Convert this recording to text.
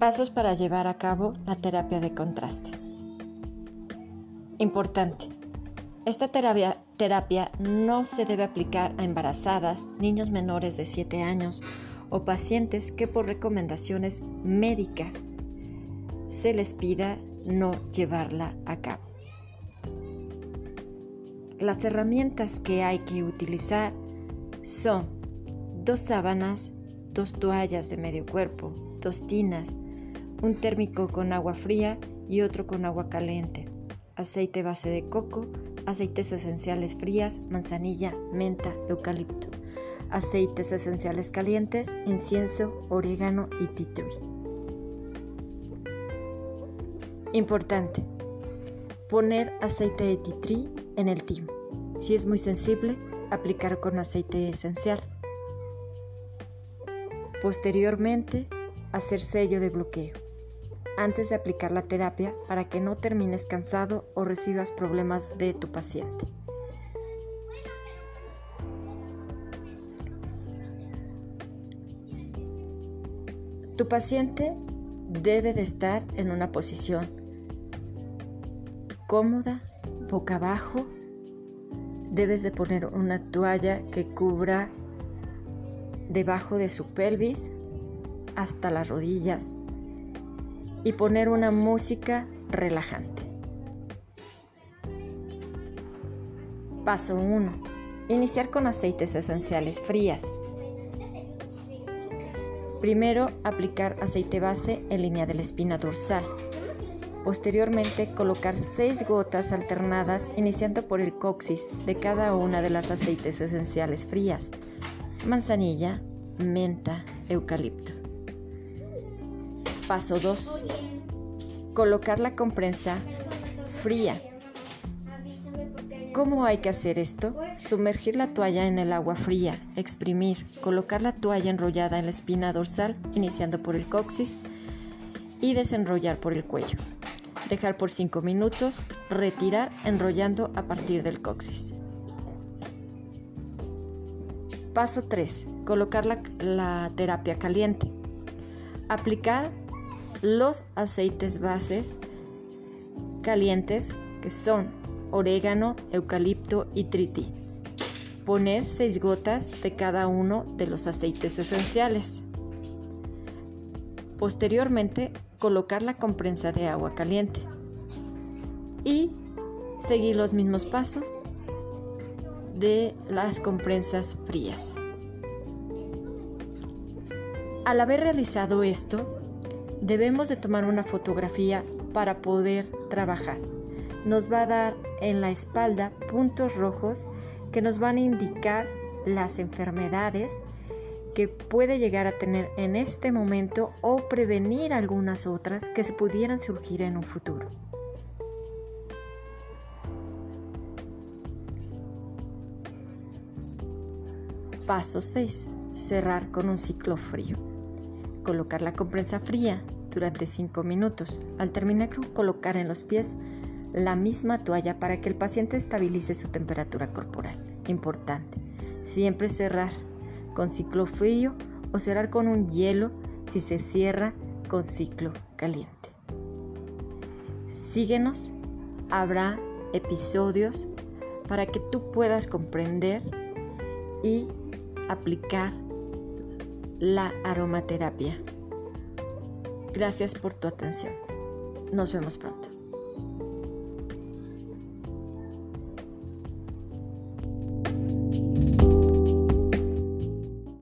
Pasos para llevar a cabo la terapia de contraste. Importante. Esta terapia, no se debe aplicar a embarazadas, niños menores de 7 años o pacientes que por recomendaciones médicas se les pida no llevarla a cabo. Las herramientas que hay que utilizar son dos sábanas, dos toallas de medio cuerpo, dos tinas, un térmico con agua fría y otro con agua caliente, aceite base de coco, aceites esenciales frías, manzanilla, menta, eucalipto, aceites esenciales calientes, incienso, orégano y tea tree. Importante. Poner aceite de tea tree en el timo. Si es muy sensible, aplicar con aceite esencial. Posteriormente, hacer sello de bloqueo antes de aplicar la terapia para que no termines cansado o recibas problemas de tu paciente. Tu paciente debe de estar en una posición cómoda, boca abajo. Debes de poner una toalla que cubra debajo de su pelvis hasta las rodillas y poner una música relajante. Paso 1. Iniciar con aceites esenciales frías. Primero, aplicar aceite base en línea de la espina dorsal. Posteriormente, colocar 6 gotas alternadas iniciando por el coxis de cada una de las aceites esenciales frías. Manzanilla, menta, eucalipto. Paso 2. Colocar la comprensa fría. ¿Cómo hay que hacer esto? Sumergir la toalla en el agua fría, exprimir, colocar la toalla enrollada en la espina dorsal, iniciando por el coxis, y desenrollar por el cuello. Dejar por 5 minutos, retirar enrollando a partir del coxis. Paso 3. Colocar la, la terapia caliente. Aplicar los aceites bases calientes que son orégano, eucalipto y triti. Poner 6 gotas de cada uno de los aceites esenciales. Posteriormente, colocar la comprensa de agua caliente. Y seguir los mismos pasos de las comprensas frías. Al haber realizado esto, debemos de tomar una fotografía para poder trabajar. Nos va a dar en la espalda puntos rojos que nos van a indicar las enfermedades que puede llegar a tener en este momento o prevenir algunas otras que se pudieran surgir en un futuro. Paso 6. Cerrar con un ciclo frío. Colocar la comprensa fría durante 5 minutos. Al terminar, colocar en los pies la misma toalla para que el paciente estabilice su temperatura corporal. Importante. Siempre cerrar con ciclo frío o cerrar con un hielo si se cierra con ciclo caliente. Síguenos, habrá episodios para que tú puedas comprender y aplicar la aromaterapia. Gracias por tu atención. Nos vemos pronto.